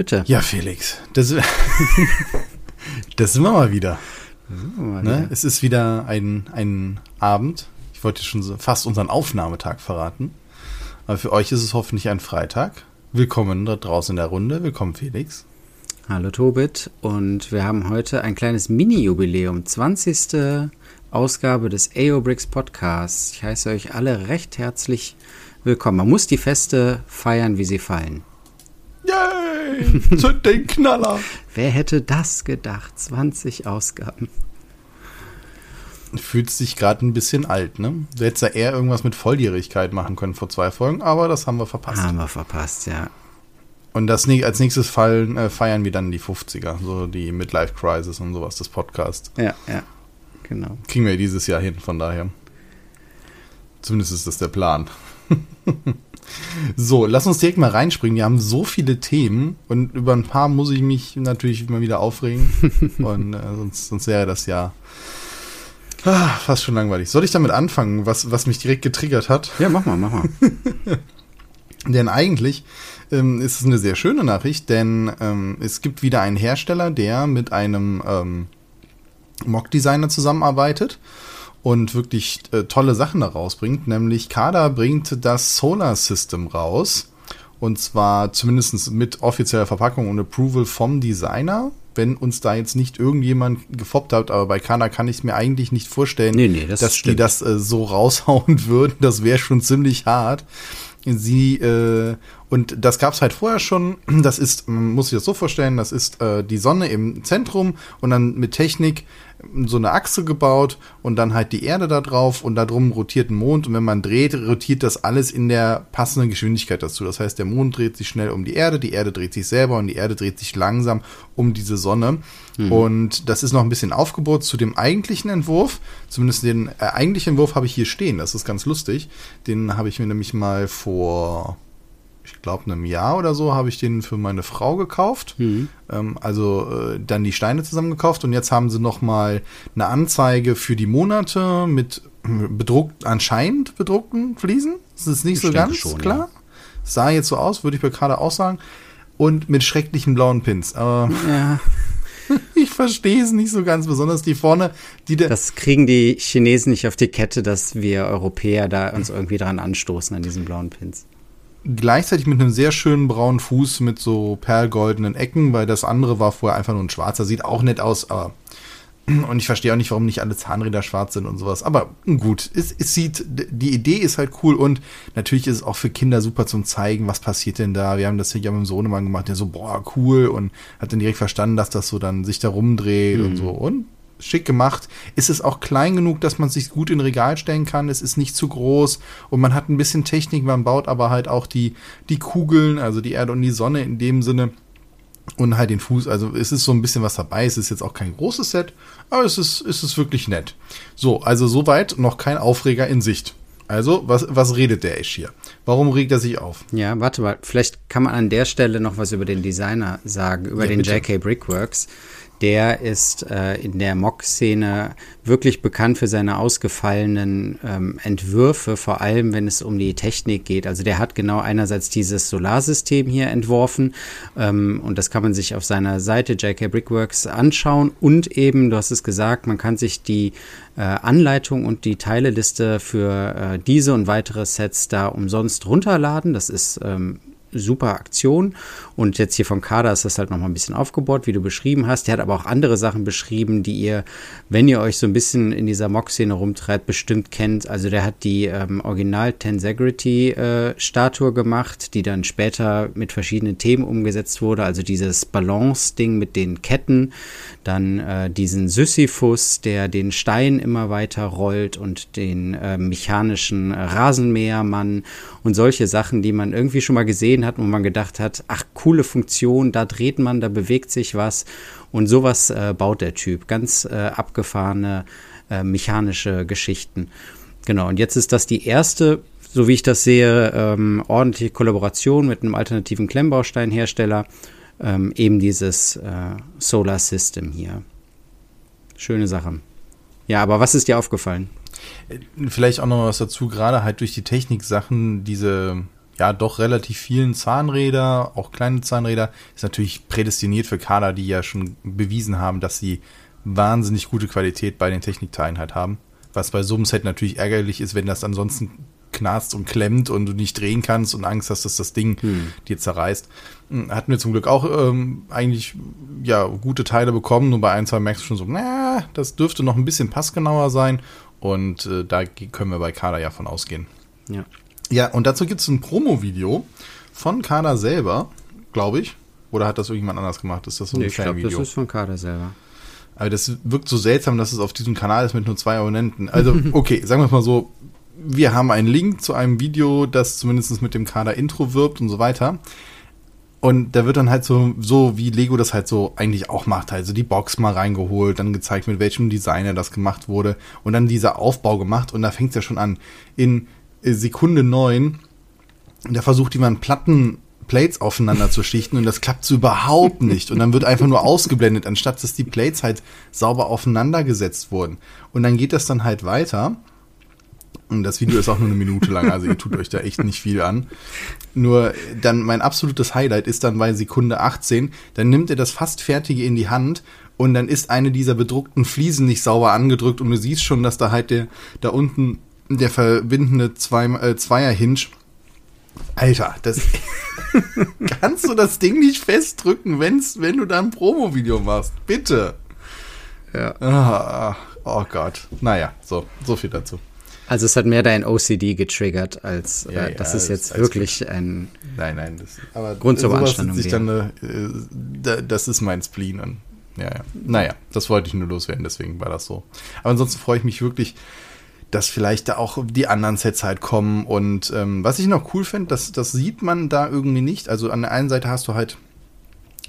Bitte. Ja, Felix, das, das sind wir mal wieder. Oh, Ne? Es ist wieder ein, ein Abend. Ich wollte schon so fast unseren Aufnahmetag verraten. Aber für euch ist es hoffentlich ein Freitag. Willkommen da draußen in der Runde. Willkommen, Felix. Hallo Tobit und wir haben heute ein kleines Mini-Jubiläum, 20. Ausgabe des AOBRICS Podcasts. Ich heiße euch alle recht herzlich willkommen. Man muss die Feste feiern, wie sie fallen. Yay! Zünd den Knaller! Wer hätte das gedacht? 20 Ausgaben. Fühlt sich gerade ein bisschen alt, ne? Du hättest ja eher irgendwas mit Volljährigkeit machen können vor zwei Folgen, aber das haben wir verpasst. Haben wir verpasst, ja. Und das, als nächstes fallen, äh, feiern wir dann die 50er, so die Midlife Crisis und sowas, das Podcast. Ja, ja, genau. Kriegen wir dieses Jahr hin, von daher. Zumindest ist das der Plan. so, lass uns direkt mal reinspringen. Wir haben so viele Themen und über ein paar muss ich mich natürlich immer wieder aufregen. und äh, sonst, sonst wäre das ja ah, fast schon langweilig. Soll ich damit anfangen, was, was mich direkt getriggert hat? Ja, mach mal, mach mal. Denn eigentlich ähm, ist es eine sehr schöne Nachricht, denn ähm, es gibt wieder einen Hersteller, der mit einem ähm, Mock-Designer zusammenarbeitet und wirklich äh, tolle Sachen da rausbringt. Nämlich Kada bringt das Solar System raus. Und zwar zumindest mit offizieller Verpackung und Approval vom Designer. Wenn uns da jetzt nicht irgendjemand gefoppt hat, aber bei Kana kann ich es mir eigentlich nicht vorstellen, Nee, nee, das dass die stimmt. das äh, so raushauen würden. Das wäre schon ziemlich hart. Sie äh, und das gab's halt vorher schon. Das ist, man muss sich das so vorstellen, das ist äh, die Sonne im Zentrum und dann mit Technik so eine Achse gebaut und dann halt die Erde da drauf und da drum rotiert ein Mond und wenn man dreht, rotiert das alles in der passenden Geschwindigkeit dazu. Das heißt, der Mond dreht sich schnell um die Erde, die Erde dreht sich selber und die Erde dreht sich langsam um diese Sonne. Und das ist noch ein bisschen aufgebaut zu dem eigentlichen Entwurf. Zumindest den äh, eigentlichen Entwurf habe ich hier stehen. Das ist ganz lustig. Den habe ich mir nämlich mal vor ich glaube, einem Jahr oder so habe ich den für meine Frau gekauft. Ähm, also äh, dann die Steine zusammengekauft und jetzt haben sie noch mal eine Anzeige für die Monate mit äh, bedruckt, anscheinend bedruckten Fliesen. Das ist nicht Ich so ganz schon, klar. Sah jetzt so aus, würde ich mir gerade auch sagen. Und mit schrecklichen blauen Pins. Aber Ja, ich verstehe es nicht so ganz, besonders die vorne, die der. das kriegen die Chinesen nicht auf die Kette, dass wir Europäer da uns irgendwie dran anstoßen an diesen blauen Pins. Gleichzeitig mit einem sehr schönen braunen Fuß mit so perlgoldenen Ecken, weil das andere war vorher einfach nur ein schwarzer. Sieht auch nett aus, aber. Und ich verstehe auch nicht, warum nicht alle Zahnräder schwarz sind und sowas. Aber gut, es, es sieht, die Idee ist halt cool und natürlich ist es auch für Kinder super zum Zeigen, was passiert denn da. Wir haben das hier ja mit dem Sohnemann gemacht, der so, boah, cool und hat dann direkt verstanden, dass das so dann sich da rumdreht und so. Und schick gemacht. Ist es auch klein genug, dass man sich gut in Regal stellen kann. Es ist nicht zu groß und man hat ein bisschen Technik. Man baut aber halt auch die, die Kugeln, also die Erde und die Sonne in dem Sinne und halt den Fuß. Also es ist so ein bisschen was dabei. Es ist jetzt auch kein großes Set, aber es ist, es ist wirklich nett. So, also soweit noch kein Aufreger in Sicht. Also, was, was redet der Ash hier? Warum regt er sich auf? Ja, warte mal, vielleicht kann man an der Stelle noch was über den Designer sagen, über Ja, den bitte. JK Brickworks. Der ist äh, in der Mock-Szene wirklich bekannt für seine ausgefallenen ähm, Entwürfe, vor allem wenn es um die Technik geht. Also der hat genau einerseits dieses Solarsystem hier entworfen ähm, und das kann man sich auf seiner Seite JK Brickworks anschauen und eben, du hast es gesagt, man kann sich die äh, Anleitung und die Teileliste für äh, diese und weitere Sets da umsonst runterladen. Das ist ähm, super Aktion. Und jetzt hier vom Kader ist das halt nochmal ein bisschen aufgebaut, wie du beschrieben hast. Der hat aber auch andere Sachen beschrieben, die ihr, wenn ihr euch so ein bisschen in dieser Mock-Szene rumtreibt, bestimmt kennt. Also der hat die ähm, Original Tensegrity-Statue gemacht, die dann später mit verschiedenen Themen umgesetzt wurde. Also dieses Balance-Ding mit den Ketten, dann äh, diesen Sisyphus, der den Stein immer weiter rollt und den äh, mechanischen Rasenmähermann und solche Sachen, die man irgendwie schon mal gesehen hat, wo man gedacht hat, ach, coole Funktion, da dreht man, da bewegt sich was. Und sowas äh, baut der Typ. Ganz äh, abgefahrene äh, mechanische Geschichten. Genau, und jetzt ist das die erste, so wie ich das sehe, ähm, ordentliche Kollaboration mit einem alternativen Klemmbausteinhersteller. Ähm, eben dieses äh, Solar System hier. Schöne Sache. Ja, aber was ist dir aufgefallen? Vielleicht auch noch was dazu, gerade halt durch die Technik-Sachen, diese ja doch relativ vielen Zahnräder, auch kleine Zahnräder, ist natürlich prädestiniert für Kader, die ja schon bewiesen haben, dass sie wahnsinnig gute Qualität bei den Technikteilen halt haben. Was bei so einem Set natürlich ärgerlich ist, wenn das ansonsten knarzt und klemmt und du nicht drehen kannst und Angst hast, dass das Ding hm. dir zerreißt. Hm, hatten wir zum Glück auch ähm, eigentlich ja gute Teile bekommen, nur bei ein, zwei merkst du schon so, na, das dürfte noch ein bisschen passgenauer sein und äh, da können wir bei Kader ja von ausgehen. Ja. Ja, und dazu gibt es ein Promo-Video von Kader selber, glaube ich. Oder hat das irgendjemand anders gemacht? Ist das so ein nee, Ich glaube, das ist von Kader selber. Aber das wirkt so seltsam, dass es auf diesem Kanal ist mit nur zwei Abonnenten. Also, okay, sagen wir es mal so. Wir haben einen Link zu einem Video, das zumindest mit dem Kader Intro wirbt und so weiter. Und da wird dann halt so, so wie Lego das halt so eigentlich auch macht, also die Box mal reingeholt, dann gezeigt, mit welchem Designer das gemacht wurde und dann dieser Aufbau gemacht und da fängt es ja schon an. In Sekunde neun, da versucht jemand Platten Plates aufeinander zu schichten und das klappt so überhaupt nicht. Und dann wird einfach nur ausgeblendet, anstatt dass die Plates halt sauber aufeinander gesetzt wurden. Und dann geht das dann halt weiter. Und das Video ist auch nur eine Minute lang, also ihr tut euch da echt nicht viel an. Nur dann mein absolutes Highlight ist dann bei Sekunde 18, dann nimmt er das fast fertige in die Hand und dann ist eine dieser bedruckten Fliesen nicht sauber angedrückt und du siehst schon, dass da halt der da unten der verbindende Zwei, äh, Zweier-Hinge Alter, das kannst du das Ding nicht festdrücken, wenn's, wenn du da ein Promo-Video machst. Bitte. Ja. Ah, oh Gott. Naja, so, so viel dazu. Also es hat mehr dein OCD getriggert, als ja, äh, das ja, ist jetzt wirklich ein nein, nein, das, aber Grund zur dann, äh, das ist mein Spleen. Und, ja, ja. Naja, das wollte ich nur loswerden, deswegen war das so. Aber ansonsten freue ich mich wirklich, dass vielleicht da auch die anderen Sets halt kommen. Und ähm, was ich noch cool finde, das, das sieht man da irgendwie nicht. Also an der einen Seite hast du halt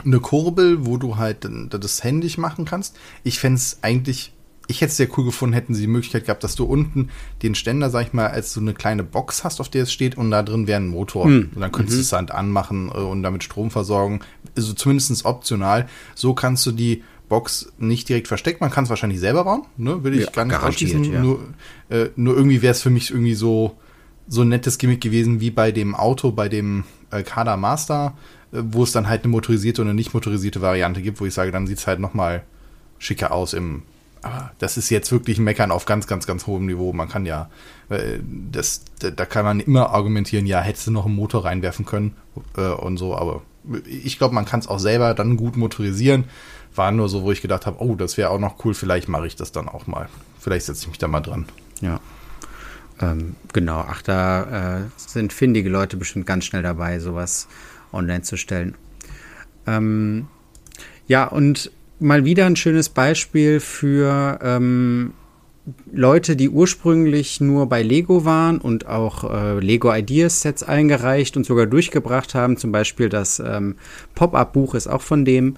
eine Kurbel, wo du halt das händisch machen kannst. Ich fände es eigentlich ich hätte es sehr cool gefunden, hätten sie die Möglichkeit gehabt, dass du unten den Ständer, sag ich mal, als so eine kleine Box hast, auf der es steht und da drin wäre ein Motor. Hm. Und dann könntest mhm. du es halt anmachen äh, und damit Strom versorgen. Also zumindest optional. So kannst du die Box nicht direkt versteckt. Man kann es wahrscheinlich selber bauen, ne? Will ich ja, gar nicht ausschließen. Ja. Nur, äh, nur irgendwie wäre es für mich irgendwie so, so ein nettes Gimmick gewesen wie bei dem Auto, bei dem äh, Kada Master, äh, wo es dann halt eine motorisierte und eine nicht motorisierte Variante gibt, wo ich sage, dann sieht es halt nochmal schicker aus im, aber das ist jetzt wirklich ein Meckern auf ganz, ganz, ganz hohem Niveau. Man kann ja, äh, das, da kann man immer argumentieren, ja, hättest du noch einen Motor reinwerfen können äh, und so, aber ich glaube, man kann es auch selber dann gut motorisieren. War nur so, wo ich gedacht habe, oh, das wäre auch noch cool, vielleicht mache ich das dann auch mal. Vielleicht setze ich mich da mal dran. Ja. Ähm, genau, ach, da äh, sind findige Leute bestimmt ganz schnell dabei, sowas online zu stellen. Ähm, ja, und mal wieder ein schönes Beispiel für ähm, Leute, die ursprünglich nur bei Lego waren und auch äh, Lego Ideas Sets eingereicht und sogar durchgebracht haben. Zum Beispiel das ähm, Pop-up-Buch ist auch von dem.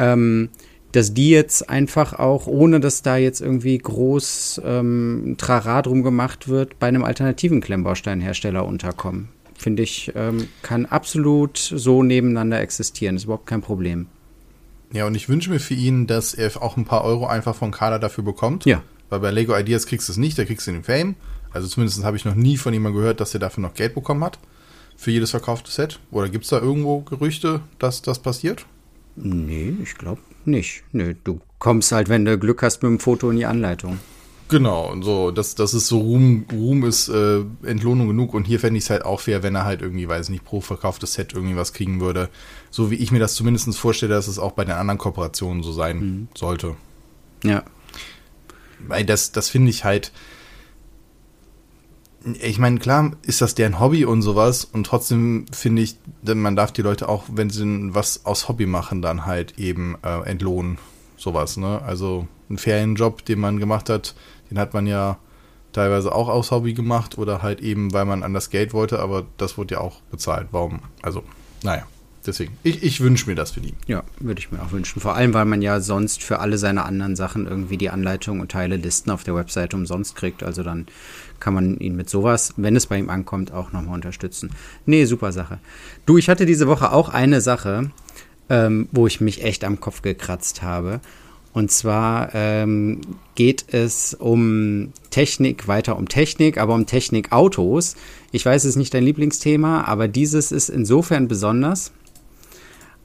Ähm, dass die jetzt einfach auch, ohne dass da jetzt irgendwie groß ähm, Trara drum gemacht wird, bei einem alternativen Klemmbausteinhersteller unterkommen. Finde ich, ähm, kann absolut so nebeneinander existieren. Ist überhaupt kein Problem. Ja, und ich wünsche mir für ihn, dass er auch ein paar Euro einfach von Kader dafür bekommt. Ja. Weil bei Lego Ideas kriegst du es nicht, da kriegst du den Fame. Also zumindest habe ich noch nie von jemandem gehört, dass er dafür noch Geld bekommen hat. Für jedes verkaufte Set. Oder gibt es da irgendwo Gerüchte, dass das passiert? Nee, ich glaube nicht. Nö, du kommst halt, wenn du Glück hast, mit dem Foto in die Anleitung. Genau, und so, das, das ist so Ruhm, Ruhm ist äh, Entlohnung genug und hier fände ich es halt auch fair, wenn er halt irgendwie, weiß nicht, pro verkauftes Set irgendwie was kriegen würde. So wie ich mir das zumindest vorstelle, dass es auch bei den anderen Kooperationen so sein mhm. sollte. Ja. Weil das, das finde ich halt. Ich meine, klar ist das deren Hobby und sowas und trotzdem finde ich, man darf die Leute auch, wenn sie was aus Hobby machen, dann halt eben äh, entlohnen. Sowas, ne? Also einen Ferienjob, den man gemacht hat, den hat man ja teilweise auch aus Hobby gemacht oder halt eben, weil man an das Geld wollte, aber das wurde ja auch bezahlt. Warum? Also, naja. Deswegen, ich, ich wünsche mir das für die. Ja, würde ich mir auch wünschen. Vor allem, weil man ja sonst für alle seine anderen Sachen irgendwie die Anleitung und Teile Listen auf der Webseite umsonst kriegt. Also dann kann man ihn mit sowas, wenn es bei ihm ankommt, auch nochmal unterstützen. Nee, super Sache. Du, ich hatte diese Woche auch eine Sache, ähm, wo ich mich echt am Kopf gekratzt habe. Und zwar ähm, geht es um Technik, weiter um Technik, aber um Technikautos. Ich weiß, es ist nicht dein Lieblingsthema, aber dieses ist insofern besonders,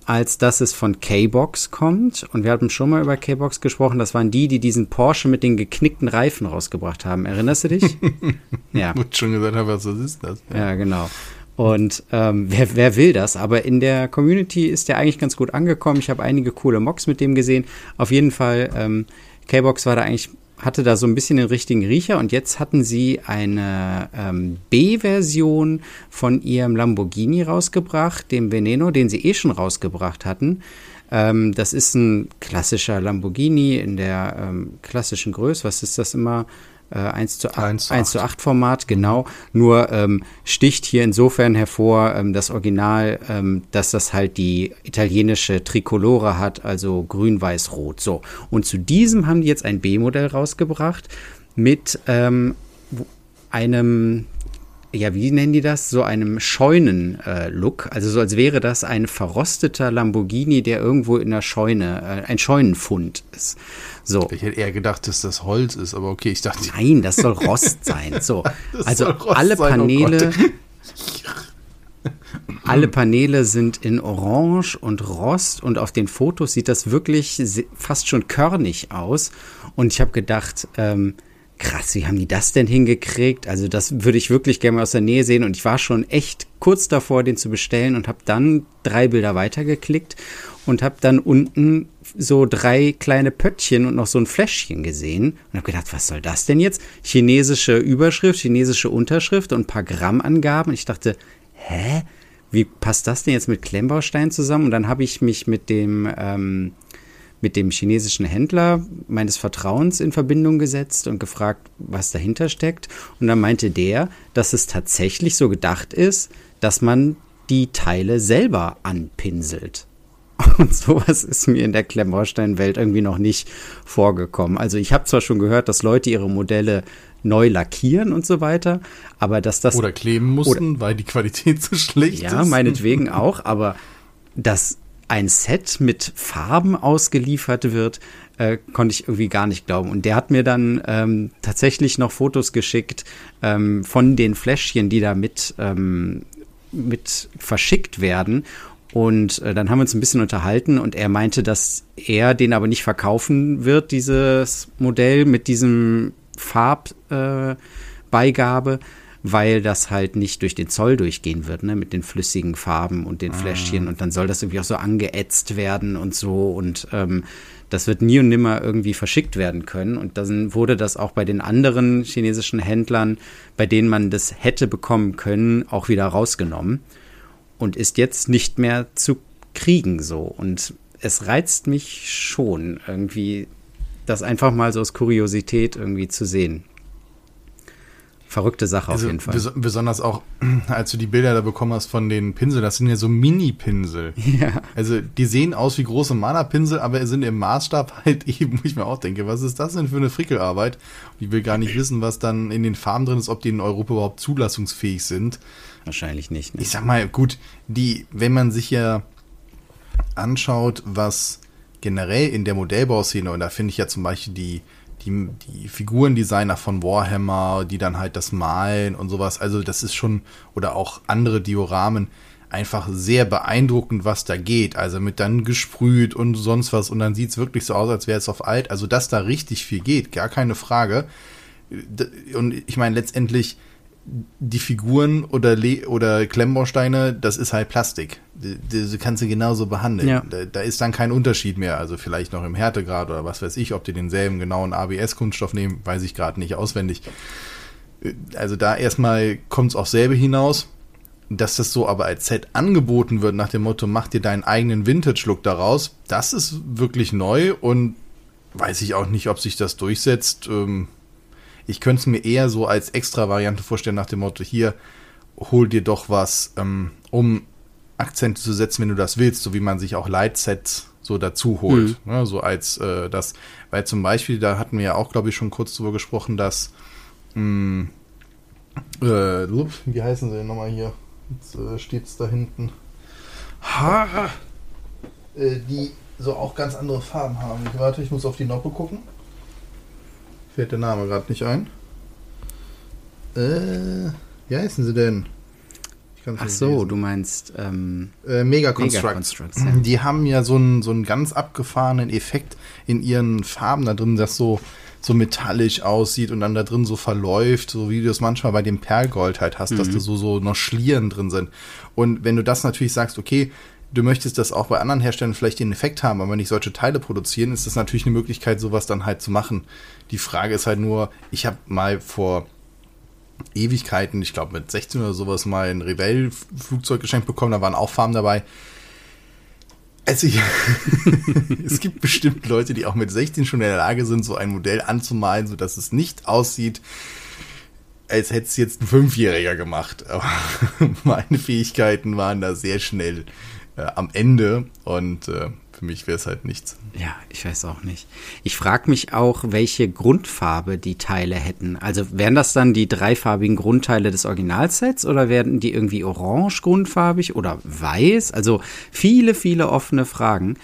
als dass es von K-Box kommt. Und wir hatten schon mal über K-Box gesprochen. Das waren die, die diesen Porsche mit den geknickten Reifen rausgebracht haben. Erinnerst du dich? ja. Wo schon gesagt habe, was ist das? Ja, ja genau. Und ähm, wer, wer will das? Aber in der Community ist der eigentlich ganz gut angekommen. Ich habe einige coole Mocks mit dem gesehen. Auf jeden Fall, ähm, K-Box war da eigentlich hatte da so ein bisschen den richtigen Riecher und jetzt hatten sie eine ähm, B-Version von ihrem Lamborghini rausgebracht, dem Veneno, den sie eh schon rausgebracht hatten. Ähm, das ist ein klassischer Lamborghini in der ähm, klassischen Größe. Was ist das immer? Äh, 1 zu 8, 1 zu 8. 1 zu 8 Format, genau. Nur ähm, sticht hier insofern hervor ähm, das Original, ähm, dass das halt die italienische Tricolore hat, also grün, weiß, rot. So. Und zu diesem haben die jetzt ein B-Modell rausgebracht mit ähm, einem ja, wie nennen die das? So einem Scheunen-Look. Äh, also so als wäre das ein verrosteter Lamborghini, der irgendwo in der Scheune, äh, ein Scheunenfund ist. So. Ich hätte eher gedacht, dass das Holz ist, aber okay, ich dachte. Nein, das soll Rost sein. So. also alle sein, oh Paneele. Oh alle Paneele sind in Orange und Rost und auf den Fotos sieht das wirklich fast schon körnig aus. Und ich habe gedacht, ähm, krass, wie haben die das denn hingekriegt? Also das würde ich wirklich gerne mal aus der Nähe sehen und ich war schon echt kurz davor, den zu bestellen und habe dann drei Bilder weitergeklickt und habe dann unten so drei kleine Pöttchen und noch so ein Fläschchen gesehen und habe gedacht, was soll das denn jetzt? Chinesische Überschrift, chinesische Unterschrift und ein paar Grammangaben. Ich dachte, hä? Wie passt das denn jetzt mit Klemmbaustein zusammen? Und dann habe ich mich mit dem ähm, mit dem chinesischen Händler meines Vertrauens in Verbindung gesetzt und gefragt, was dahinter steckt. Und dann meinte der, dass es tatsächlich so gedacht ist, dass man die Teile selber anpinselt. Und sowas ist mir in der Klemmbaustein-Welt irgendwie noch nicht vorgekommen. Also ich habe zwar schon gehört, dass Leute ihre Modelle neu lackieren und so weiter, aber dass das oder kleben mussten, oder, weil die Qualität zu schlecht ja, ist. Ja, meinetwegen auch, aber dass ein Set mit Farben ausgeliefert wird, äh, konnte ich irgendwie gar nicht glauben. Und der hat mir dann ähm, tatsächlich noch Fotos geschickt ähm, von den Fläschchen, die da mit, ähm, mit verschickt werden. Und äh, dann haben wir uns ein bisschen unterhalten und er meinte, dass er den aber nicht verkaufen wird, dieses Modell mit diesem Farbbeigabe, äh, weil das halt nicht durch den Zoll durchgehen wird, ne, mit den flüssigen Farben und den ah. Fläschchen. Und dann soll das irgendwie auch so angeätzt werden und so. Und ähm, das wird nie und nimmer irgendwie verschickt werden können. Und dann wurde das auch bei den anderen chinesischen Händlern, bei denen man das hätte bekommen können, auch wieder rausgenommen. Und ist jetzt nicht mehr zu kriegen so. Und es reizt mich schon, irgendwie das einfach mal so aus Kuriosität irgendwie zu sehen verrückte Sache also auf jeden Fall. Bes besonders auch, als du die Bilder da bekommen hast von den Pinseln, das sind ja so Mini-Pinsel. Ja. Also die sehen aus wie große Malerpinsel, aber sind im Maßstab halt eben, wo ich mir auch denke, was ist das denn für eine Frickelarbeit? Ich will gar nicht wissen, was dann in den Farben drin ist, ob die in Europa überhaupt zulassungsfähig sind. Wahrscheinlich nicht. Ne? Ich sag mal, gut, die, wenn man sich ja anschaut, was generell in der Modellbauszene, und da finde ich ja zum Beispiel die die, die Figurendesigner von Warhammer, die dann halt das malen und sowas. Also das ist schon, oder auch andere Dioramen, einfach sehr beeindruckend, was da geht. Also mit dann gesprüht und sonst was. Und dann sieht es wirklich so aus, als wäre es auf alt. Also dass da richtig viel geht, gar keine Frage. Und ich meine, letztendlich die Figuren oder, Le oder Klemmbausteine, das ist halt Plastik. Die, die kannst du genauso behandeln. Ja. Da, da, ist dann kein Unterschied mehr. Also vielleicht noch im Härtegrad oder was weiß ich, ob die denselben genauen ABS-Kunststoff nehmen, weiß ich gerade nicht auswendig. Also da erstmal kommt es auf selbe hinaus. Dass das so aber als Set angeboten wird nach dem Motto, mach dir deinen eigenen Vintage-Look daraus, das ist wirklich neu und weiß ich auch nicht, ob sich das durchsetzt. Ähm, ich könnte es mir eher so als extra Variante vorstellen, nach dem Motto, hier, hol dir doch was, ähm, um Akzente zu setzen, wenn du das willst, so wie man sich auch Lightsets so dazu holt. Mhm. Ne, so als äh, das, weil zum Beispiel, da hatten wir ja auch, glaube ich, schon kurz drüber gesprochen, dass mh, hm, äh, wie heißen sie denn nochmal hier? Jetzt äh, steht es da hinten. Ha! Äh, die so auch ganz andere Farben haben. Ich warte, ich muss auf die Noppe gucken. Fällt der Name gerade nicht ein. Äh, wie heißen sie denn? Ach so, lesen. du meinst ähm, äh, Mega Constructs. Mega ja. Die haben ja so einen, so einen ganz abgefahrenen Effekt in ihren Farben da drin, das so, so metallisch aussieht und dann da drin so verläuft, so wie du es manchmal bei dem Perlgold halt hast, mhm. dass da so, so noch Schlieren drin sind. Und wenn du das natürlich sagst, okay, du möchtest das auch bei anderen Herstellern vielleicht den Effekt haben, aber nicht solche Teile produzieren, ist das natürlich eine Möglichkeit, sowas dann halt zu machen. Die Frage ist halt nur, ich habe mal vor Ewigkeiten, ich glaube mit 16 oder sowas, mal ein Revell-Flugzeug geschenkt bekommen, da waren auch Farben dabei. Also ich, es gibt bestimmt Leute, die auch mit 16 schon in der Lage sind, so ein Modell anzumalen, sodass es nicht aussieht, als hätte es jetzt ein Fünfjähriger gemacht. Aber meine Fähigkeiten waren da sehr schnell äh, am Ende und äh, für mich wäre es halt nichts. Ja, ich weiß auch nicht. Ich frage mich auch, welche Grundfarbe die Teile hätten. Also wären das dann die dreifarbigen Grundteile des Originalsets oder werden die irgendwie orange grundfarbig oder weiß? Also viele, viele offene Fragen.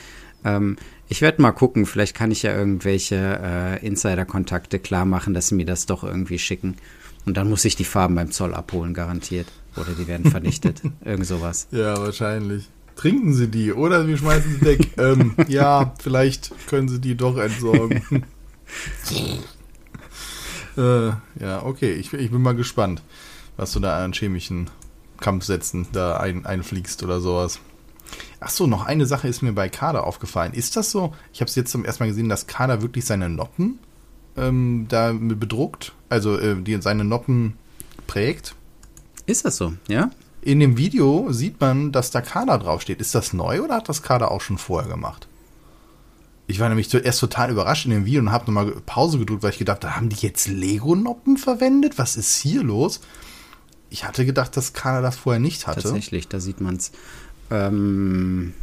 Ähm, ich werde mal gucken, vielleicht kann ich ja irgendwelche äh, Insider-Kontakte klar machen, dass sie mir das doch irgendwie schicken. Und dann muss ich die Farben beim Zoll abholen, garantiert. Oder die werden vernichtet. Irgend sowas. Ja, wahrscheinlich. Trinken Sie die oder wir schmeißen sie weg. ähm, ja, vielleicht können Sie die doch entsorgen. äh, ja, okay. Ich, ich, bin mal gespannt, was du da an chemischen Kampfsätzen da ein, einfliegst oder sowas. Ach so, noch eine Sache ist mir bei Kader aufgefallen. Ist das so? Ich habe es jetzt zum ersten Mal gesehen, dass Kader wirklich seine Noppen ähm, da bedruckt, also äh, die seine Noppen prägt. Ist das so? Ja in dem Video sieht man, dass da Kader draufsteht. Ist das neu oder hat das Kader auch schon vorher gemacht? Ich war nämlich zuerst total überrascht in dem Video und habe nochmal Pause gedrückt, weil ich gedacht habe, haben die jetzt Lego-Noppen verwendet? Was ist hier los? Ich hatte gedacht, dass Kader das vorher nicht hatte. Tatsächlich, da sieht man es. Ähm,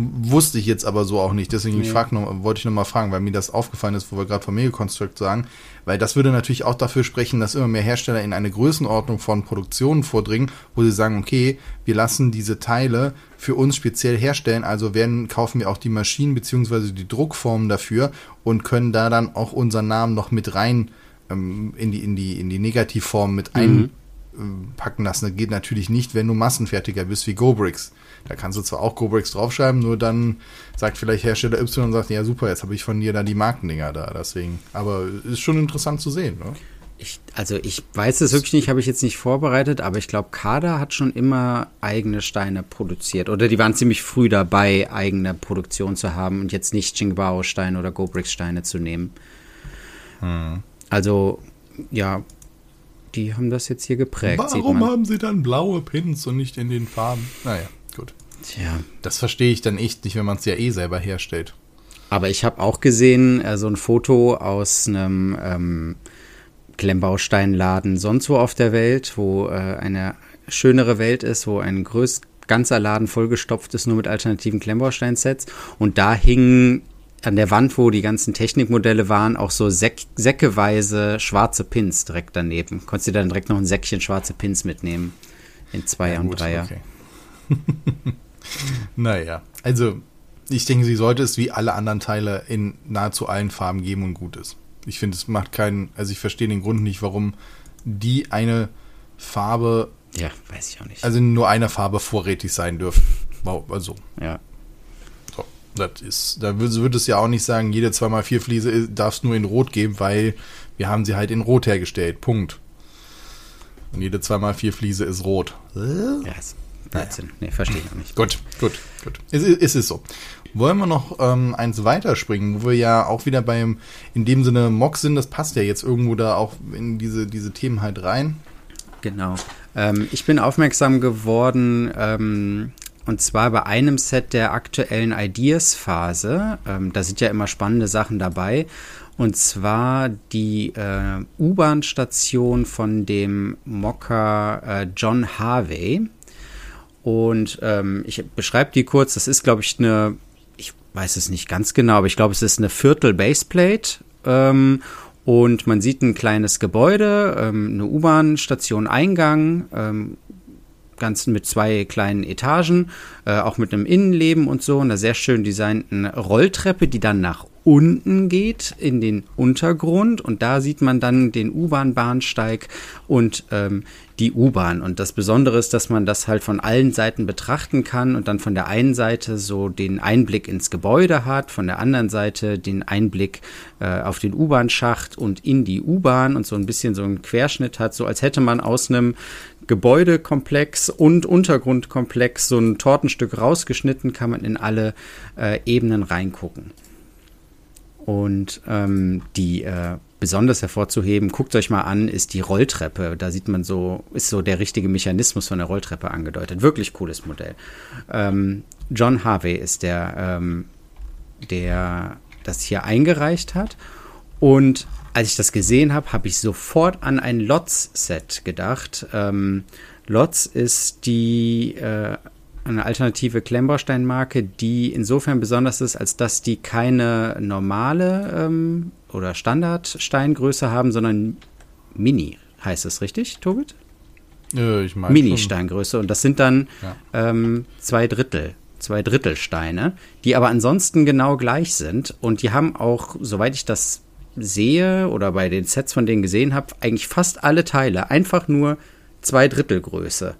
Wusste ich jetzt aber so auch nicht. Deswegen nee. frag noch, wollte ich nochmal fragen, weil mir das aufgefallen ist, wo wir gerade von Megaconstruct sagen. Weil das würde natürlich auch dafür sprechen, dass immer mehr Hersteller in eine Größenordnung von Produktionen vordringen, wo sie sagen, okay, wir lassen diese Teile für uns speziell herstellen, also werden, kaufen wir auch die Maschinen beziehungsweise die Druckformen dafür und können da dann auch unseren Namen noch mit rein ähm, in die, in die, in die Negativform mit mhm. einpacken lassen. Das geht natürlich nicht, wenn du Massenfertiger bist wie GoBricks da kannst du zwar auch GoBreaks draufschreiben, nur dann sagt vielleicht Hersteller Y und sagt, ja super, jetzt habe ich von dir da die Markendinger da. Deswegen, aber ist schon interessant zu sehen. Ne? Ich, also ich weiß es wirklich nicht, habe ich jetzt nicht vorbereitet, aber ich glaube, Kada hat schon immer eigene Steine produziert. Oder die waren ziemlich früh dabei, eigene Produktion zu haben und jetzt nicht Jingbao-Steine oder GoBricks-Steine zu nehmen. Hm. Also, ja, die haben das jetzt hier geprägt. Warum haben sie dann blaue Pins und nicht in den Farben? Naja. Tja. Das verstehe ich dann echt nicht, wenn man es ja eh selber herstellt. Aber ich habe auch gesehen, äh, so ein Foto aus einem ähm, Klemmbausteinladen sonst wo auf der Welt, wo äh, eine schönere Welt ist, wo ein größ ganzer Laden vollgestopft ist, nur mit alternativen Klemmbausteinsets. Und da hingen an der Wand, wo die ganzen Technikmodelle waren, auch so Säck säckeweise schwarze Pins direkt daneben. Konntest du dann direkt noch ein Säckchen schwarze Pins mitnehmen. In Zweier ja, und Dreier. Okay. naja, also ich denke, sie sollte es wie alle anderen Teile in nahezu allen Farben geben und gut ist. Ich finde, es macht keinen, also ich verstehe den Grund nicht, warum die eine Farbe. Ja, weiß ich auch nicht. Also nur eine Farbe vorrätig sein dürfen. Also. Ja. So, das ist, da würde würd es ja auch nicht sagen, jede 2x4 Fliese darf es nur in Rot geben, weil wir haben sie halt in Rot hergestellt. Punkt. Und jede 2x4 Fliese ist rot. Ja, ist 13. Naja. Nee, verstehe ich noch nicht. Gut, gut, gut. Es, es ist so. Wollen wir noch ähm, eins weiterspringen, wo wir ja auch wieder beim, in dem Sinne Mock sind, das passt ja jetzt irgendwo da auch in diese, diese Themen halt rein. Genau. Ähm, ich bin aufmerksam geworden, ähm, und zwar bei einem Set der aktuellen Ideas-Phase. Ähm, da sind ja immer spannende Sachen dabei. Und zwar die äh, U-Bahn-Station von dem Mocker äh, John Harvey. Und ähm, ich beschreibe die kurz. Das ist, glaube ich, eine, ich weiß es nicht ganz genau, aber ich glaube, es ist eine Viertel Baseplate. Ähm, und man sieht ein kleines Gebäude, ähm, eine U-Bahn-Station Eingang, ähm, ganz mit zwei kleinen Etagen, äh, auch mit einem Innenleben und so, einer sehr schön designten Rolltreppe, die dann nach unten geht in den Untergrund und da sieht man dann den U-Bahn-Bahnsteig und ähm, die U-Bahn. Und das Besondere ist, dass man das halt von allen Seiten betrachten kann und dann von der einen Seite so den Einblick ins Gebäude hat, von der anderen Seite den Einblick äh, auf den U-Bahn-Schacht und in die U-Bahn und so ein bisschen so einen Querschnitt hat, so als hätte man aus einem Gebäudekomplex und Untergrundkomplex so ein Tortenstück rausgeschnitten, kann man in alle äh, Ebenen reingucken. Und ähm, die äh, besonders hervorzuheben, guckt euch mal an, ist die Rolltreppe. Da sieht man so, ist so der richtige Mechanismus von der Rolltreppe angedeutet. Wirklich cooles Modell. Ähm, John Harvey ist der, ähm, der das hier eingereicht hat. Und als ich das gesehen habe, habe ich sofort an ein Lotz-Set gedacht. Ähm, Lotz ist die äh, eine alternative Klemmbausteinmarke, die insofern besonders ist, als dass die keine normale ähm, oder Standardsteingröße haben, sondern Mini, heißt es richtig, Tobit? Äh, ich meine Mini-Steingröße. Und das sind dann ja. ähm, zwei Drittel, zwei Drittel Steine, die aber ansonsten genau gleich sind. Und die haben auch, soweit ich das sehe oder bei den Sets von denen gesehen habe, eigentlich fast alle Teile einfach nur zwei Drittel Größe.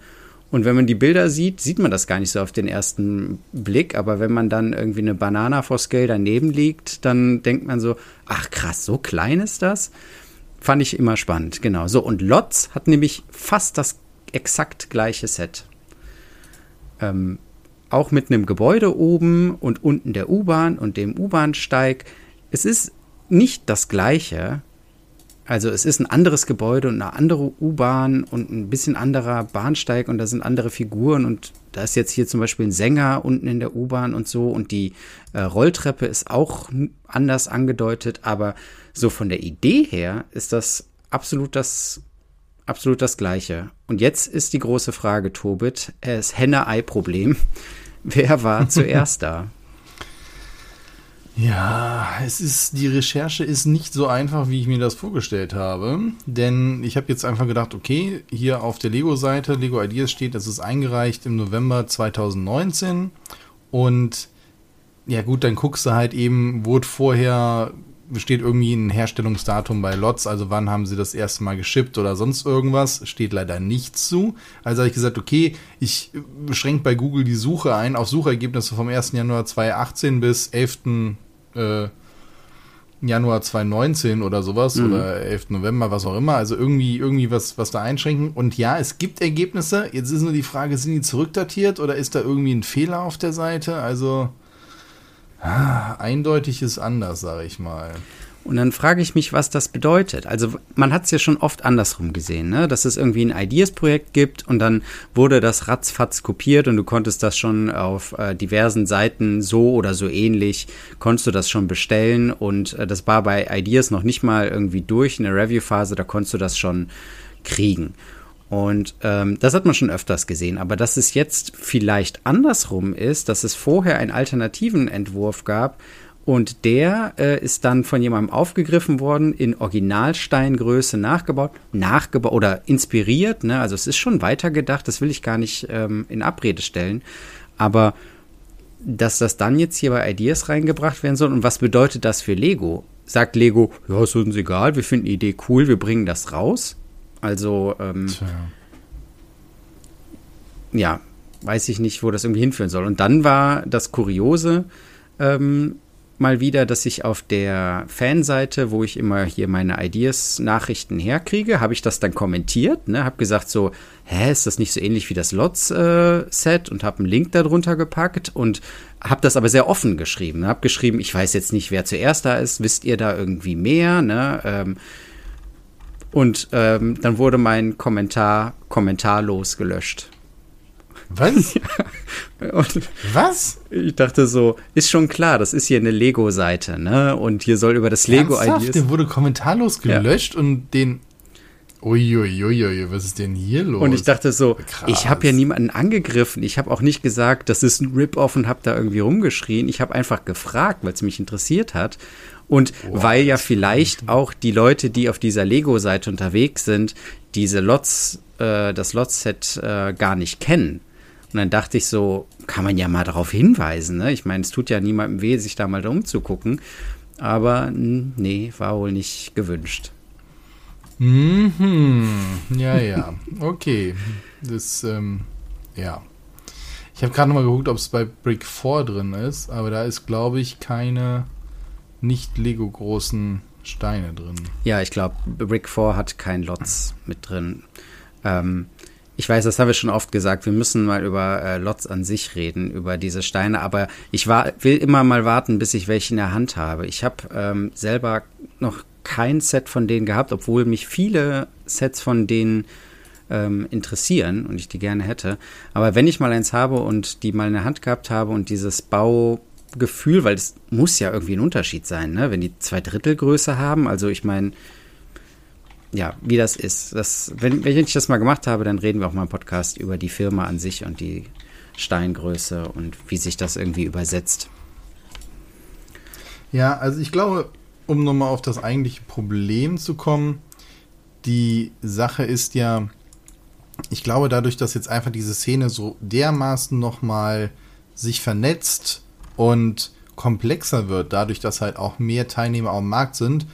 Und wenn man die Bilder sieht, sieht man das gar nicht so auf den ersten Blick. Aber wenn man dann irgendwie eine Banana for Scale daneben liegt, dann denkt man so, ach krass, so klein ist das. Fand ich immer spannend, genau. So, und Lotz hat nämlich fast das exakt gleiche Set. Ähm, auch mit einem Gebäude oben und unten der U-Bahn und dem U-Bahnsteig. Es ist nicht das gleiche, also es ist ein anderes Gebäude und eine andere U-Bahn und ein bisschen anderer Bahnsteig und da sind andere Figuren und da ist jetzt hier zum Beispiel ein Sänger unten in der U-Bahn und so und die äh, Rolltreppe ist auch anders angedeutet, aber so von der Idee her ist das absolut das absolut das Gleiche. Und jetzt ist die große Frage, Tobit, das Henne-Ei-Problem. Wer war zuerst da? Ja, es ist, die Recherche ist nicht so einfach, wie ich mir das vorgestellt habe. Denn ich habe jetzt einfach gedacht, okay, hier auf der Lego-Seite, Lego Ideas steht, es ist eingereicht im November 2019. Und ja gut, dann guckst du halt eben, wurde vorher, steht irgendwie ein Herstellungsdatum bei Lots, also wann haben sie das erste Mal geschippt oder sonst irgendwas, steht leider nichts zu. Also habe ich gesagt, okay, ich beschränke bei Google die Suche ein auf Suchergebnisse vom 1. Januar 2018 bis 11 äh, Januar 2019 oder sowas mhm. oder 11. November, was auch immer. Also irgendwie, irgendwie was, was da einschränken. Und ja, es gibt Ergebnisse. Jetzt ist nur die Frage, sind die zurückdatiert oder ist da irgendwie ein Fehler auf der Seite? Also ah, eindeutig ist anders, sage ich mal. Und dann frage ich mich, was das bedeutet. Also man hat es ja schon oft andersrum gesehen, ne? dass es irgendwie ein Ideas-Projekt gibt und dann wurde das ratzfatz kopiert und du konntest das schon auf äh, diversen Seiten so oder so ähnlich, konntest du das schon bestellen und äh, das war bei Ideas noch nicht mal irgendwie durch in der Review-Phase, da konntest du das schon kriegen. Und ähm, das hat man schon öfters gesehen. Aber dass es jetzt vielleicht andersrum ist, dass es vorher einen alternativen Entwurf gab und der äh, ist dann von jemandem aufgegriffen worden, in Originalsteingröße nachgebaut, nachgebaut oder inspiriert. Ne? Also es ist schon weitergedacht, das will ich gar nicht ähm, in Abrede stellen. Aber dass das dann jetzt hier bei Ideas reingebracht werden soll und was bedeutet das für Lego? Sagt Lego, ja, ist uns egal, wir finden die Idee cool, wir bringen das raus. Also, ähm, ja, weiß ich nicht, wo das irgendwie hinführen soll. Und dann war das Kuriose, ähm, mal wieder, dass ich auf der Fanseite, wo ich immer hier meine Ideas-Nachrichten herkriege, habe ich das dann kommentiert, ne, habe gesagt so, hä, ist das nicht so ähnlich wie das Lots-Set äh, und habe einen Link darunter gepackt und habe das aber sehr offen geschrieben. Habe geschrieben, ich weiß jetzt nicht, wer zuerst da ist, wisst ihr da irgendwie mehr, ne? Ähm, und ähm, dann wurde mein Kommentar kommentarlos gelöscht. Was? Was? Ich dachte so, ist schon klar, das ist hier eine Lego-Seite, ne? Und hier soll über das Lego-Ideas. Der wurde kommentarlos gelöscht ja. und den. Uiuiuiui, was ist denn hier los? Und ich dachte so, Krass. ich habe ja niemanden angegriffen. Ich habe auch nicht gesagt, das ist ein Rip-Off und habe da irgendwie rumgeschrien. Ich habe einfach gefragt, weil es mich interessiert hat. Und wow, weil ja vielleicht auch die Leute, die auf dieser Lego-Seite unterwegs sind, diese Lots äh, das Lot-Set äh, gar nicht kennen. Und dann dachte ich so, kann man ja mal darauf hinweisen. Ne? Ich meine, es tut ja niemandem weh, sich da mal umzugucken. Aber nee, war wohl nicht gewünscht. Mhm. Ja, ja. Okay. Das, ähm, ja. Ich habe gerade mal geguckt, ob es bei Brick 4 drin ist, aber da ist, glaube ich, keine nicht Lego-großen Steine drin. Ja, ich glaube, Brick 4 hat kein Lots mit drin. Ähm, ich weiß, das haben wir schon oft gesagt, wir müssen mal über äh, Lots an sich reden, über diese Steine, aber ich war, will immer mal warten, bis ich welche in der Hand habe. Ich habe ähm, selber noch kein Set von denen gehabt, obwohl mich viele Sets von denen ähm, interessieren und ich die gerne hätte. Aber wenn ich mal eins habe und die mal in der Hand gehabt habe und dieses Baugefühl, weil es muss ja irgendwie ein Unterschied sein, ne? wenn die zwei Drittel Größe haben. Also ich meine, ja, wie das ist. Das, wenn, wenn ich das mal gemacht habe, dann reden wir auch mal im Podcast über die Firma an sich und die Steingröße und wie sich das irgendwie übersetzt. Ja, also ich glaube, um nochmal auf das eigentliche Problem zu kommen, die Sache ist ja, ich glaube, dadurch, dass jetzt einfach diese Szene so dermaßen nochmal sich vernetzt und komplexer wird, dadurch, dass halt auch mehr Teilnehmer am Markt sind,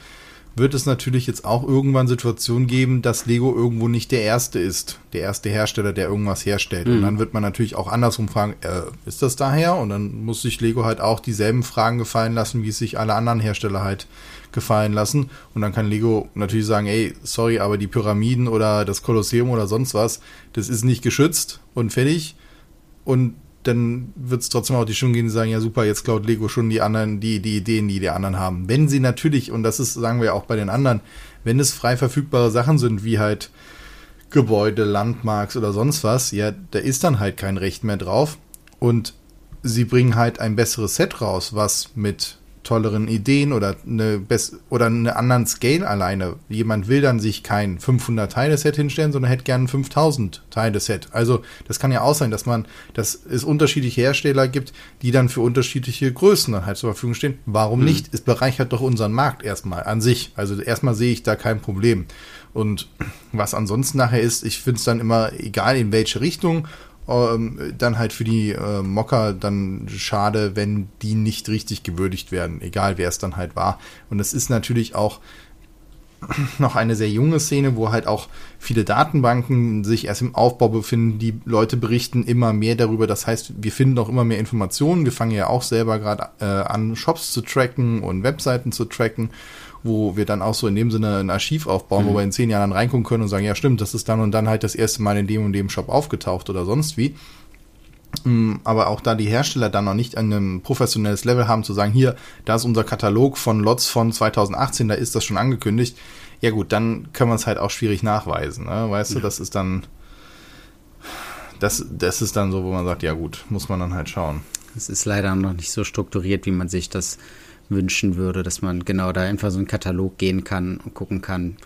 wird es natürlich jetzt auch irgendwann Situationen geben, dass Lego irgendwo nicht der erste ist, der erste Hersteller, der irgendwas herstellt. Mhm. Und dann wird man natürlich auch andersrum fragen, äh, ist das daher? Und dann muss sich Lego halt auch dieselben Fragen gefallen lassen, wie es sich alle anderen Hersteller halt gefallen lassen. Und dann kann Lego natürlich sagen, ey, sorry, aber die Pyramiden oder das Kolosseum oder sonst was, das ist nicht geschützt und fertig. Und dann wird es trotzdem auch die Schulen gehen, die sagen, ja super, jetzt klaut Lego schon die anderen, die, die Ideen, die die anderen haben. Wenn sie natürlich, und das ist, sagen wir auch bei den anderen, wenn es frei verfügbare Sachen sind, wie halt Gebäude, Landmarks oder sonst was, ja, da ist dann halt kein Recht mehr drauf. Und sie bringen halt ein besseres Set raus, was mit tolleren Ideen oder eine bess oder einen anderen Scale alleine. Jemand will dann sich kein 500 Teile Set hinstellen, sondern hätte gern ein 5000 Teile Set. Also das kann ja auch sein, dass man, dass es unterschiedliche Hersteller gibt, die dann für unterschiedliche Größen dann halt zur Verfügung stehen. Warum mhm. nicht? Es bereichert doch unseren Markt erstmal an sich. Also erstmal sehe ich da kein Problem. Und was ansonsten nachher ist, ich finde es dann immer egal in welche Richtung ähm, dann halt für die äh, Mocker dann schade, wenn die nicht richtig gewürdigt werden, egal wer es dann halt war. Und es ist natürlich auch noch eine sehr junge Szene, wo halt auch viele Datenbanken sich erst im Aufbau befinden. Die Leute berichten immer mehr darüber. Das heißt, wir finden auch immer mehr Informationen. Wir fangen ja auch selber gerade äh, an, Shops zu tracken und Webseiten zu tracken wo wir dann auch so in dem Sinne ein Archiv aufbauen, mhm. wo wir in zehn Jahren dann reingucken können und sagen, ja stimmt, das ist dann und dann halt das erste Mal in dem und dem Shop aufgetaucht oder sonst wie. Mm, aber auch da die Hersteller dann noch nicht an einem professionelles Level haben, zu sagen, hier, da ist unser Katalog von Lots von 2018, da ist das schon angekündigt. Ja gut, dann können wir es halt auch schwierig nachweisen. Ne? Weißt ja. du, das ist dann, das, das ist dann so, wo man sagt, ja gut, muss man dann halt schauen. Es ist leider noch nicht so strukturiert, wie man sich das wünschen würde, dass man genau da einfach so einen Katalog gehen kann und gucken kann,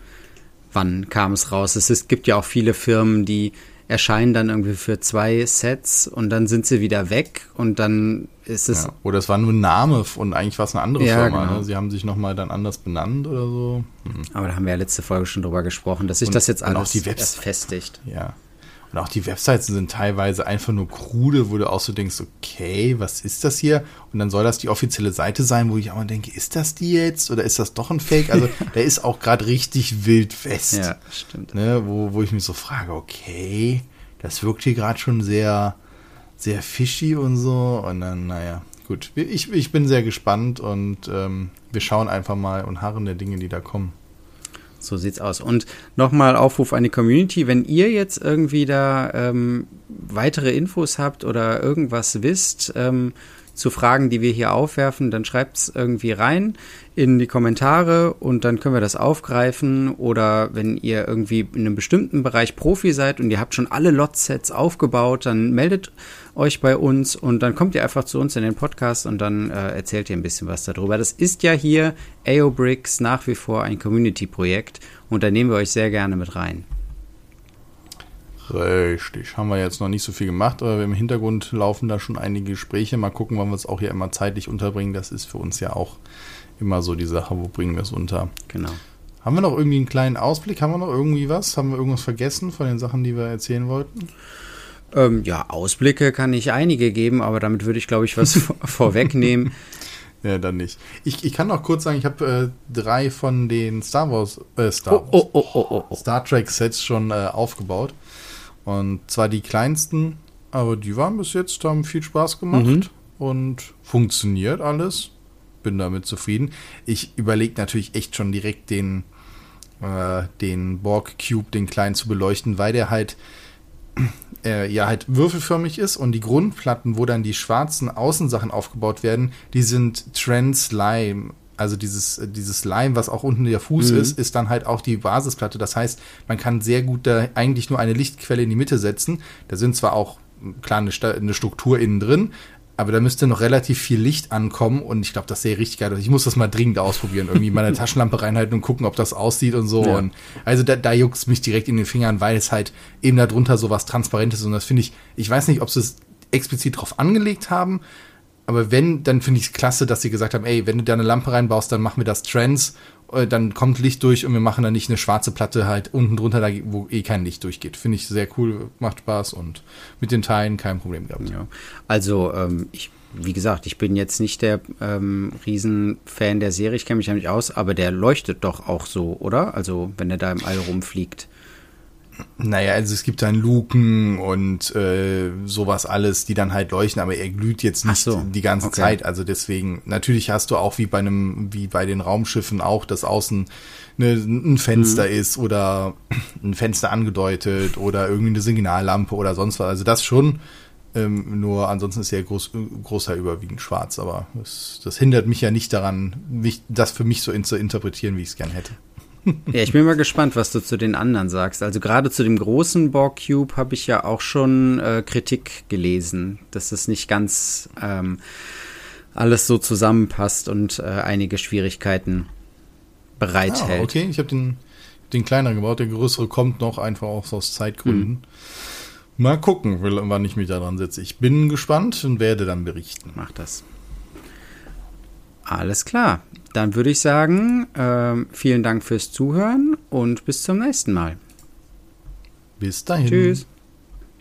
wann kam es raus. Es ist, gibt ja auch viele Firmen, die erscheinen dann irgendwie für zwei Sets und dann sind sie wieder weg und dann ist es. Ja, oder es war nur ein Name und eigentlich war es eine andere ja, Firma. Genau. Ne? Sie haben sich nochmal dann anders benannt oder so. Hm. Aber da haben wir ja letzte Folge schon drüber gesprochen, dass sich das jetzt alles festigt. Ja. Und auch die Websites sind teilweise einfach nur krude, wo du auch so denkst, okay, was ist das hier? Und dann soll das die offizielle Seite sein, wo ich auch mal denke, ist das die jetzt oder ist das doch ein Fake? Also der ist auch gerade richtig wild west. Ja, stimmt. Ne, wo, wo ich mich so frage, okay, das wirkt hier gerade schon sehr, sehr fishy und so. Und dann, naja, gut. Ich, ich bin sehr gespannt und ähm, wir schauen einfach mal und harren der Dinge, die da kommen. So sieht's aus. Und nochmal Aufruf an die Community, wenn ihr jetzt irgendwie da ähm, weitere Infos habt oder irgendwas wisst ähm, zu Fragen, die wir hier aufwerfen, dann schreibt's irgendwie rein in die Kommentare und dann können wir das aufgreifen. Oder wenn ihr irgendwie in einem bestimmten Bereich Profi seid und ihr habt schon alle Lot-Sets aufgebaut, dann meldet euch bei uns und dann kommt ihr einfach zu uns in den Podcast und dann äh, erzählt ihr ein bisschen was darüber. Das ist ja hier AOBricks nach wie vor ein Community-Projekt und da nehmen wir euch sehr gerne mit rein. Richtig. Haben wir jetzt noch nicht so viel gemacht, aber im Hintergrund laufen da schon einige Gespräche. Mal gucken, wann wir es auch hier immer zeitlich unterbringen. Das ist für uns ja auch immer so die Sache, wo bringen wir es unter. Genau. Haben wir noch irgendwie einen kleinen Ausblick? Haben wir noch irgendwie was? Haben wir irgendwas vergessen von den Sachen, die wir erzählen wollten? Ähm, ja, Ausblicke kann ich einige geben, aber damit würde ich, glaube ich, was vorwegnehmen. Ja, dann nicht. Ich, ich kann noch kurz sagen, ich habe äh, drei von den Star Wars, äh, Star, oh, oh, oh, oh, Star Trek Sets schon äh, aufgebaut. Und zwar die kleinsten, aber die waren bis jetzt, haben viel Spaß gemacht mhm. und funktioniert alles. Bin damit zufrieden. Ich überlege natürlich echt schon direkt den, äh, den Borg Cube, den kleinen zu beleuchten, weil der halt äh, ja halt würfelförmig ist und die Grundplatten, wo dann die schwarzen Außensachen aufgebaut werden, die sind Trans-Lime. Also dieses, dieses Lime, was auch unten der Fuß mhm. ist, ist dann halt auch die Basisplatte. Das heißt, man kann sehr gut da eigentlich nur eine Lichtquelle in die Mitte setzen. Da sind zwar auch klar eine, eine Struktur innen drin, aber da müsste noch relativ viel Licht ankommen und ich glaube, das sähe richtig geil aus. Ich muss das mal dringend ausprobieren. Irgendwie meine Taschenlampe reinhalten und gucken, ob das aussieht und so. Ja. Und also da, da juckt es mich direkt in den Fingern, weil es halt eben darunter so was Transparentes ist. Und das finde ich, ich weiß nicht, ob sie es explizit drauf angelegt haben, aber wenn, dann finde ich es klasse, dass sie gesagt haben, ey, wenn du da eine Lampe reinbaust, dann machen wir das Trends, äh, dann kommt Licht durch und wir machen dann nicht eine schwarze Platte halt unten drunter, wo eh kein Licht durchgeht. Finde ich sehr cool, macht Spaß und mit den Teilen kein Problem gehabt. Ja. Also ähm, ich wie gesagt, ich bin jetzt nicht der ähm, Riesenfan der Serie, ich kenne mich ja nicht aus, aber der leuchtet doch auch so, oder? Also, wenn er da im All rumfliegt. Naja, also es gibt dann Luken und äh, sowas alles, die dann halt leuchten, aber er glüht jetzt nicht so, die ganze okay. Zeit. Also deswegen, natürlich hast du auch wie bei einem, wie bei den Raumschiffen auch, dass außen ne, ein Fenster mhm. ist oder ein Fenster angedeutet oder irgendwie eine Signallampe oder sonst was. Also das schon. Ähm, nur ansonsten ist er groß, großer überwiegend schwarz, aber das, das hindert mich ja nicht daran, mich, das für mich so in, zu interpretieren, wie ich es gern hätte. Ja, ich bin mal gespannt, was du zu den anderen sagst. Also gerade zu dem großen Borg Cube habe ich ja auch schon äh, Kritik gelesen, dass es nicht ganz ähm, alles so zusammenpasst und äh, einige Schwierigkeiten bereithält. Ah, okay, ich habe den, den kleineren gebaut, der größere kommt noch einfach auch aus Zeitgründen. Hm. Mal gucken, wann ich mich daran setze. Ich bin gespannt und werde dann berichten. Mach das. Alles klar. Dann würde ich sagen, äh, vielen Dank fürs Zuhören und bis zum nächsten Mal. Bis dahin. Tschüss.